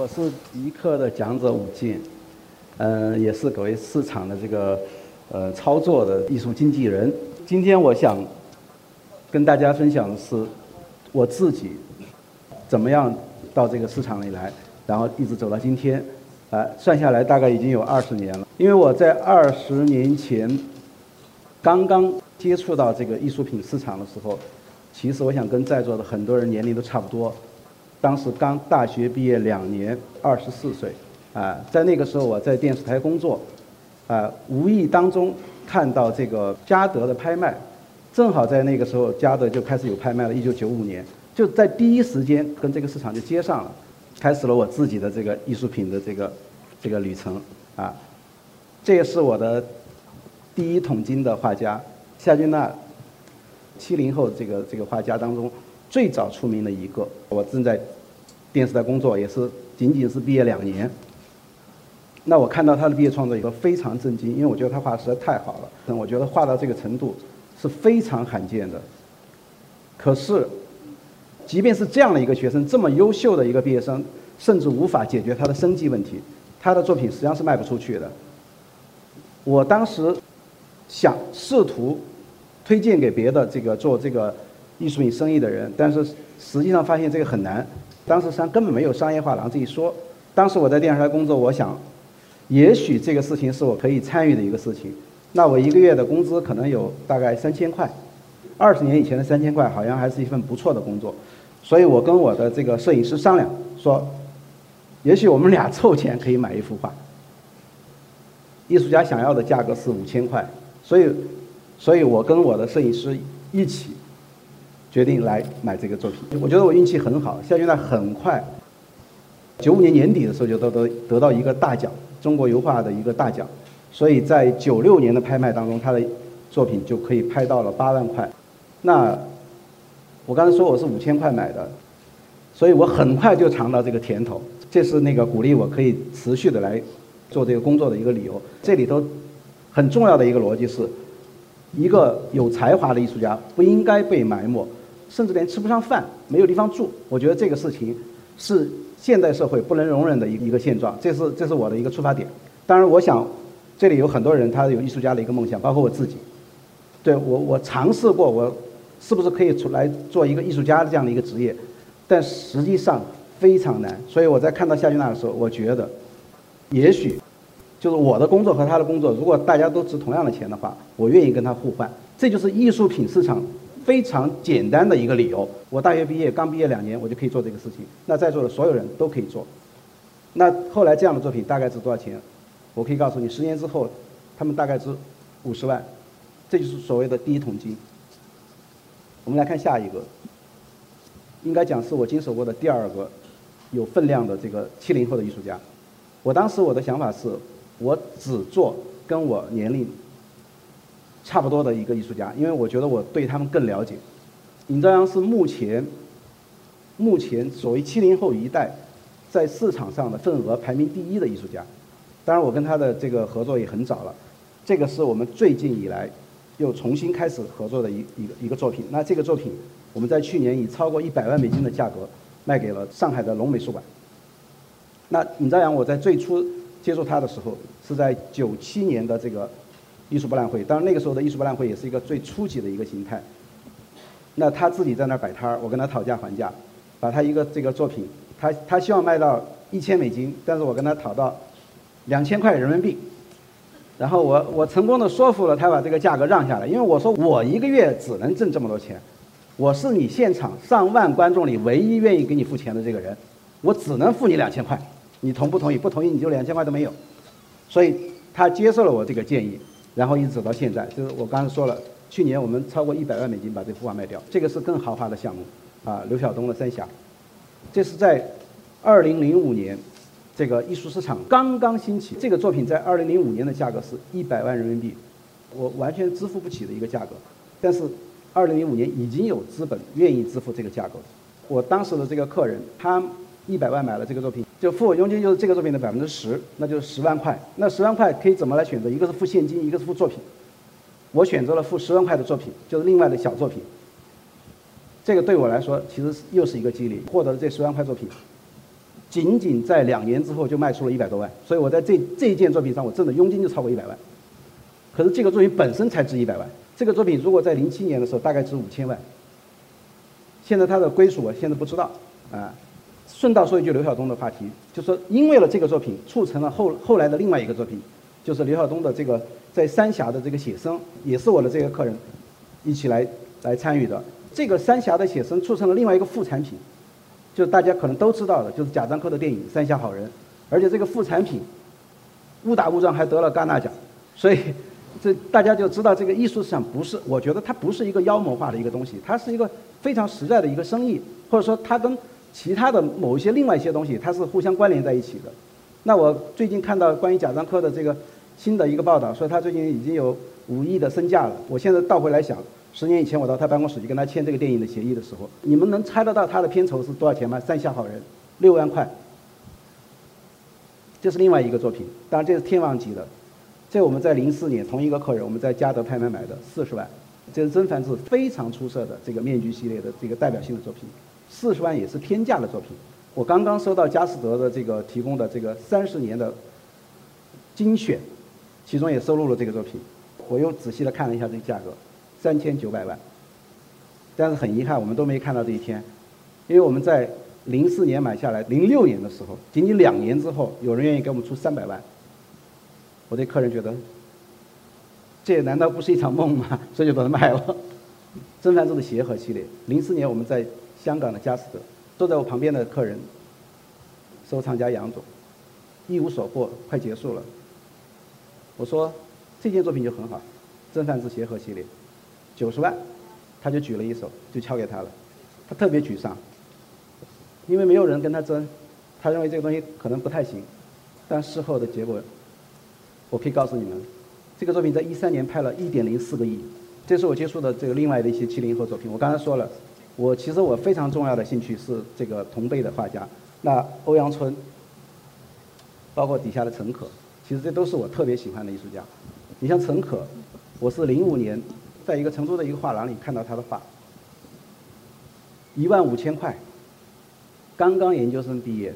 我是一课的讲者武进，嗯，也是各位市场的这个呃操作的艺术经纪人。今天我想跟大家分享的是我自己怎么样到这个市场里来，然后一直走到今天，啊，算下来大概已经有二十年了。因为我在二十年前刚刚接触到这个艺术品市场的时候，其实我想跟在座的很多人年龄都差不多。当时刚大学毕业两年，二十四岁，啊，在那个时候我在电视台工作，啊，无意当中看到这个嘉德的拍卖，正好在那个时候嘉德就开始有拍卖了，一九九五年，就在第一时间跟这个市场就接上了，开始了我自己的这个艺术品的这个这个旅程，啊，这也是我的第一桶金的画家夏君娜，七零后这个这个画家当中。最早出名的一个，我正在电视台工作，也是仅仅是毕业两年。那我看到他的毕业创作以后非常震惊，因为我觉得他画实在太好了。我觉得画到这个程度是非常罕见的。可是，即便是这样的一个学生，这么优秀的一个毕业生，甚至无法解决他的生计问题，他的作品实际上是卖不出去的。我当时想试图推荐给别的这个做这个。艺术品生意的人，但是实际上发现这个很难。当时实际上根本没有商业画廊这一说。当时我在电视台工作，我想，也许这个事情是我可以参与的一个事情。那我一个月的工资可能有大概三千块，二十年以前的三千块好像还是一份不错的工作。所以我跟我的这个摄影师商量说，也许我们俩凑钱可以买一幅画。艺术家想要的价格是五千块，所以，所以我跟我的摄影师一起。决定来买这个作品，我觉得我运气很好。夏君娜很快，九五年年底的时候就得得得到一个大奖，中国油画的一个大奖，所以在九六年的拍卖当中，他的作品就可以拍到了八万块。那我刚才说我是五千块买的，所以我很快就尝到这个甜头，这是那个鼓励我可以持续的来做这个工作的一个理由。这里头很重要的一个逻辑是，一个有才华的艺术家不应该被埋没。甚至连吃不上饭、没有地方住，我觉得这个事情是现代社会不能容忍的一一个现状。这是这是我的一个出发点。当然，我想这里有很多人他有艺术家的一个梦想，包括我自己。对我我尝试过，我是不是可以出来做一个艺术家的这样的一个职业？但实际上非常难。所以我在看到夏俊娜的时候，我觉得也许就是我的工作和他的工作，如果大家都值同样的钱的话，我愿意跟他互换。这就是艺术品市场。非常简单的一个理由，我大学毕业刚毕业两年，我就可以做这个事情。那在座的所有人都可以做。那后来这样的作品大概值多少钱？我可以告诉你，十年之后，他们大概值五十万。这就是所谓的第一桶金。我们来看下一个，应该讲是我经手过的第二个有分量的这个七零后的艺术家。我当时我的想法是，我只做跟我年龄。差不多的一个艺术家，因为我觉得我对他们更了解。尹朝阳是目前目前所谓七零后一代在市场上的份额排名第一的艺术家。当然，我跟他的这个合作也很早了。这个是我们最近以来又重新开始合作的一一个一个作品。那这个作品我们在去年以超过一百万美金的价格卖给了上海的龙美术馆。那尹朝阳，我在最初接触他的时候是在九七年的这个。艺术博览会，当然那个时候的艺术博览会也是一个最初级的一个形态。那他自己在那儿摆摊儿，我跟他讨价还价，把他一个这个作品，他他希望卖到一千美金，但是我跟他讨到两千块人民币，然后我我成功的说服了他把这个价格让下来，因为我说我一个月只能挣这么多钱，我是你现场上万观众里唯一愿意给你付钱的这个人，我只能付你两千块，你同不同意？不同意你就两千块都没有，所以他接受了我这个建议。然后一直走到现在，就是我刚才说了，去年我们超过一百万美金把这幅画卖掉，这个是更豪华的项目，啊，刘晓东的《三峡》，这是在二零零五年，这个艺术市场刚刚兴起，这个作品在二零零五年的价格是一百万人民币，我完全支付不起的一个价格，但是二零零五年已经有资本愿意支付这个价格，我当时的这个客人他。一百万买了这个作品，就付我佣金就是这个作品的百分之十，那就是十万块。那十万块可以怎么来选择？一个是付现金，一个是付作品。我选择了付十万块的作品，就是另外的小作品。这个对我来说其实又是一个激励，获得了这十万块作品，仅仅在两年之后就卖出了一百多万，所以我在这这一件作品上，我挣的佣金就超过一百万。可是这个作品本身才值一百万，这个作品如果在零七年的时候大概值五千万。现在它的归属我现在不知道，啊，顺道说一句刘晓东的话题，就说因为了这个作品，促成了后后来的另外一个作品，就是刘晓东的这个在三峡的这个写生，也是我的这个客人一起来来参与的。这个三峡的写生促成了另外一个副产品，就大家可能都知道的，就是贾樟柯的电影《三峡好人》，而且这个副产品误打误撞还得了戛纳奖，所以。这大家就知道，这个艺术市场不是，我觉得它不是一个妖魔化的一个东西，它是一个非常实在的一个生意，或者说它跟其他的某一些另外一些东西，它是互相关联在一起的。那我最近看到关于贾樟柯的这个新的一个报道，说他最近已经有五亿的身价了。我现在倒回来想，十年以前我到他办公室去跟他签这个电影的协议的时候，你们能猜得到他的片酬是多少钱吗？《三峡好人》六万块，这是另外一个作品，当然这是天王级的。这我们在零四年同一个客人，我们在嘉德拍卖买的四十万，这是曾梵志非常出色的这个面具系列的这个代表性的作品，四十万也是天价的作品。我刚刚收到佳士得的这个提供的这个三十年的精选，其中也收录了这个作品。我又仔细的看了一下这个价格，三千九百万。但是很遗憾，我们都没看到这一天，因为我们在零四年买下来，零六年的时候，仅仅两年之后，有人愿意给我们出三百万。我的客人觉得，这难道不是一场梦吗？所以就把它卖了。曾梵志的协和系列，零四年我们在香港的佳士得，坐在我旁边的客人，收藏家杨总，一无所获，快结束了。我说这件作品就很好，曾梵志协和系列，九十万，他就举了一手，就敲给他了。他特别沮丧，因为没有人跟他争，他认为这个东西可能不太行，但事后的结果。我可以告诉你们，这个作品在一三年拍了一点零四个亿，这是我接触的这个另外的一些七零后作品。我刚才说了，我其实我非常重要的兴趣是这个同辈的画家，那欧阳春，包括底下的陈可，其实这都是我特别喜欢的艺术家。你像陈可，我是零五年在一个成都的一个画廊里看到他的画，一万五千块，刚刚研究生毕业，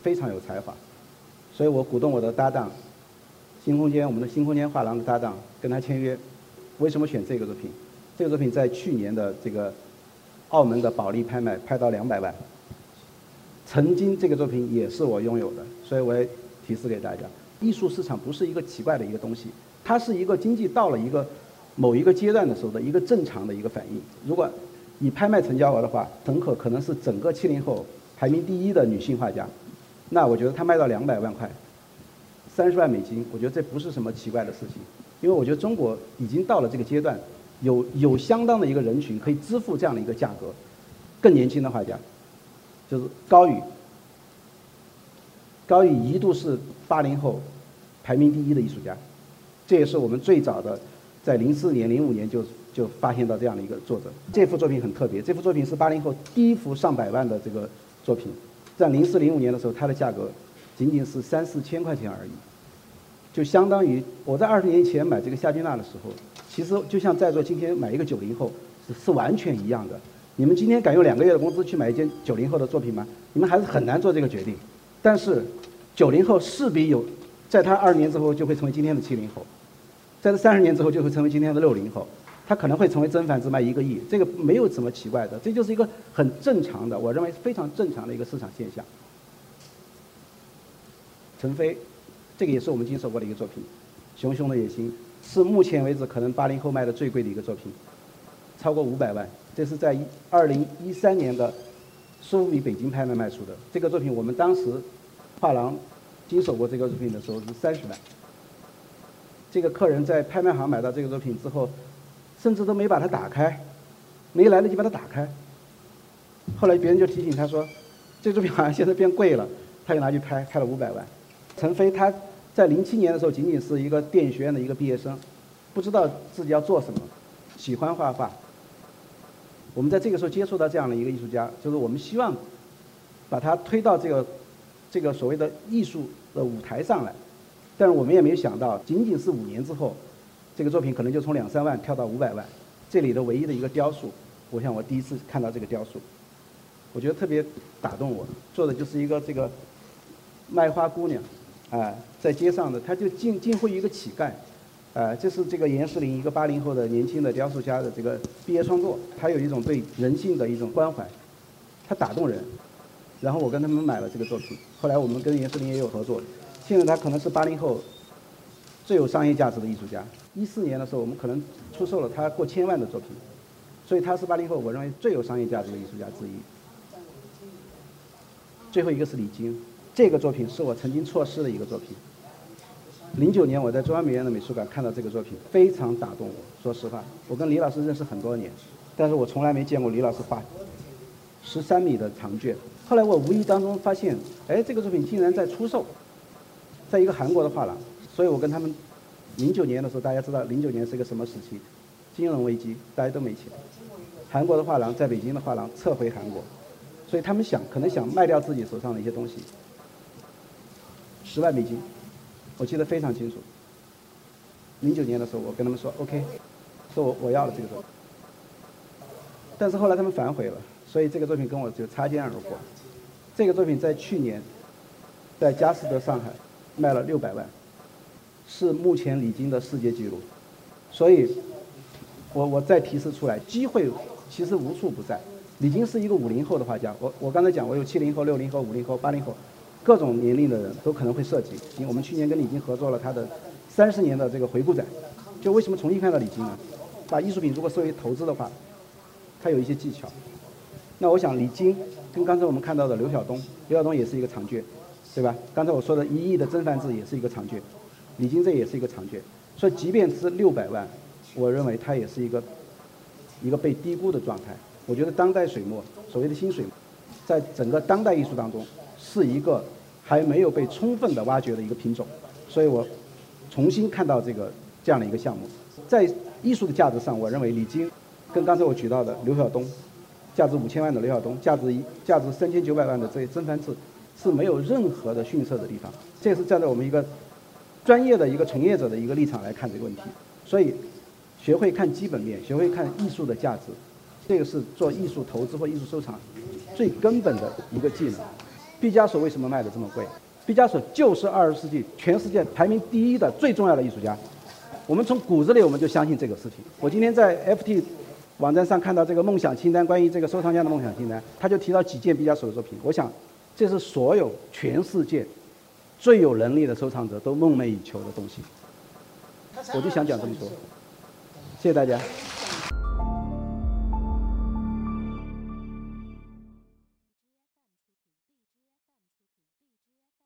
非常有才华，所以我鼓动我的搭档。新空间，我们的新空间画廊的搭档跟他签约，为什么选这个作品？这个作品在去年的这个澳门的保利拍卖拍到两百万。曾经这个作品也是我拥有的，所以我也提示给大家：艺术市场不是一个奇怪的一个东西，它是一个经济到了一个某一个阶段的时候的一个正常的一个反应。如果以拍卖成交额的话，陈可可能是整个七零后排名第一的女性画家，那我觉得她卖到两百万块。三十万美金，我觉得这不是什么奇怪的事情，因为我觉得中国已经到了这个阶段，有有相当的一个人群可以支付这样的一个价格。更年轻的画家，就是高宇，高宇一度是八零后排名第一的艺术家，这也是我们最早的在零四年、零五年就就发现到这样的一个作者。这幅作品很特别，这幅作品是八零后第一幅上百万的这个作品，在零四零五年的时候，它的价格仅仅是三四千块钱而已。就相当于我在二十年前买这个夏君娜的时候，其实就像在座今天买一个九零后是是完全一样的。你们今天敢用两个月的工资去买一件九零后的作品吗？你们还是很难做这个决定。但是九零后势必有，在他二十年之后就会成为今天的七零后，在这三十年之后就会成为今天的六零后，他可能会成为真繁只卖一个亿，这个没有什么奇怪的，这就是一个很正常的，我认为非常正常的一个市场现象。陈飞。这个也是我们经手过的一个作品，《熊熊的野心》是目前为止可能八零后卖的最贵的一个作品，超过五百万。这是在二零一三年的苏富比北京拍卖卖出的。这个作品我们当时画廊经手过这个作品的时候是三十万。这个客人在拍卖行买到这个作品之后，甚至都没把它打开，没来得及把它打开。后来别人就提醒他说，这作品好像现在变贵了，他就拿去拍，拍了五百万。陈飞他。在零七年的时候，仅仅是一个电影学院的一个毕业生，不知道自己要做什么，喜欢画画。我们在这个时候接触到这样的一个艺术家，就是我们希望把他推到这个这个所谓的艺术的舞台上来。但是我们也没有想到，仅仅是五年之后，这个作品可能就从两三万跳到五百万。这里的唯一的一个雕塑，我想我第一次看到这个雕塑，我觉得特别打动我。做的就是一个这个卖花姑娘，啊，在街上的，他就近近乎一个乞丐，啊，这是这个严世林一个八零后的年轻的雕塑家的这个毕业创作，他有一种对人性的一种关怀，他打动人，然后我跟他们买了这个作品，后来我们跟严世林也有合作，现在他可能是八零后最有商业价值的艺术家，一四年的时候我们可能出售了他过千万的作品，所以他是八零后我认为最有商业价值的艺术家之一。最后一个是李菁，这个作品是我曾经错失的一个作品。零九年我在中央美院的美术馆看到这个作品，非常打动我。说实话，我跟李老师认识很多年，但是我从来没见过李老师画十三米的长卷。后来我无意当中发现，哎，这个作品竟然在出售，在一个韩国的画廊。所以我跟他们，零九年的时候，大家知道零九年是一个什么时期？金融危机，大家都没钱。韩国的画廊在北京的画廊撤回韩国。所以他们想，可能想卖掉自己手上的一些东西，十万美金，我记得非常清楚。零九年的时候，我跟他们说 OK，说我我要了这个作品，但是后来他们反悔了，所以这个作品跟我就擦肩而过。这个作品在去年，在佳士得上海卖了六百万，是目前李菁的世界纪录。所以，我我再提示出来，机会其实无处不在。李菁是一个五零后的画家，我我刚才讲，我有七零后、六零后、五零后、八零后，各种年龄的人都可能会涉及。因为我们去年跟李菁合作了他的三十年的这个回顾展，就为什么重新看到李菁呢？把艺术品如果作为投资的话，他有一些技巧。那我想李菁跟刚才我们看到的刘晓东，刘晓东也是一个长卷，对吧？刚才我说的一亿的真繁字也是一个长卷，李菁这也是一个长卷，所以即便是六百万，我认为它也是一个一个被低估的状态。我觉得当代水墨，所谓的新水墨，在整个当代艺术当中，是一个还没有被充分的挖掘的一个品种，所以我重新看到这个这样的一个项目，在艺术的价值上，我认为李菁跟刚才我举到的刘晓东，价值五千万的刘晓东，价值一价值三千九百万的这些曾梵志，是没有任何的逊色的地方。这是站在我们一个专业的一个从业者的一个立场来看这个问题，所以学会看基本面，学会看艺术的价值。这个是做艺术投资或艺术收藏最根本的一个技能。毕加索为什么卖的这么贵？毕加索就是二十世纪全世界排名第一的最重要的艺术家。我们从骨子里我们就相信这个事情。我今天在 FT 网站上看到这个梦想清单，关于这个收藏家的梦想清单，他就提到几件毕加索的作品。我想，这是所有全世界最有能力的收藏者都梦寐以求的东西。我就想讲这么多，谢谢大家。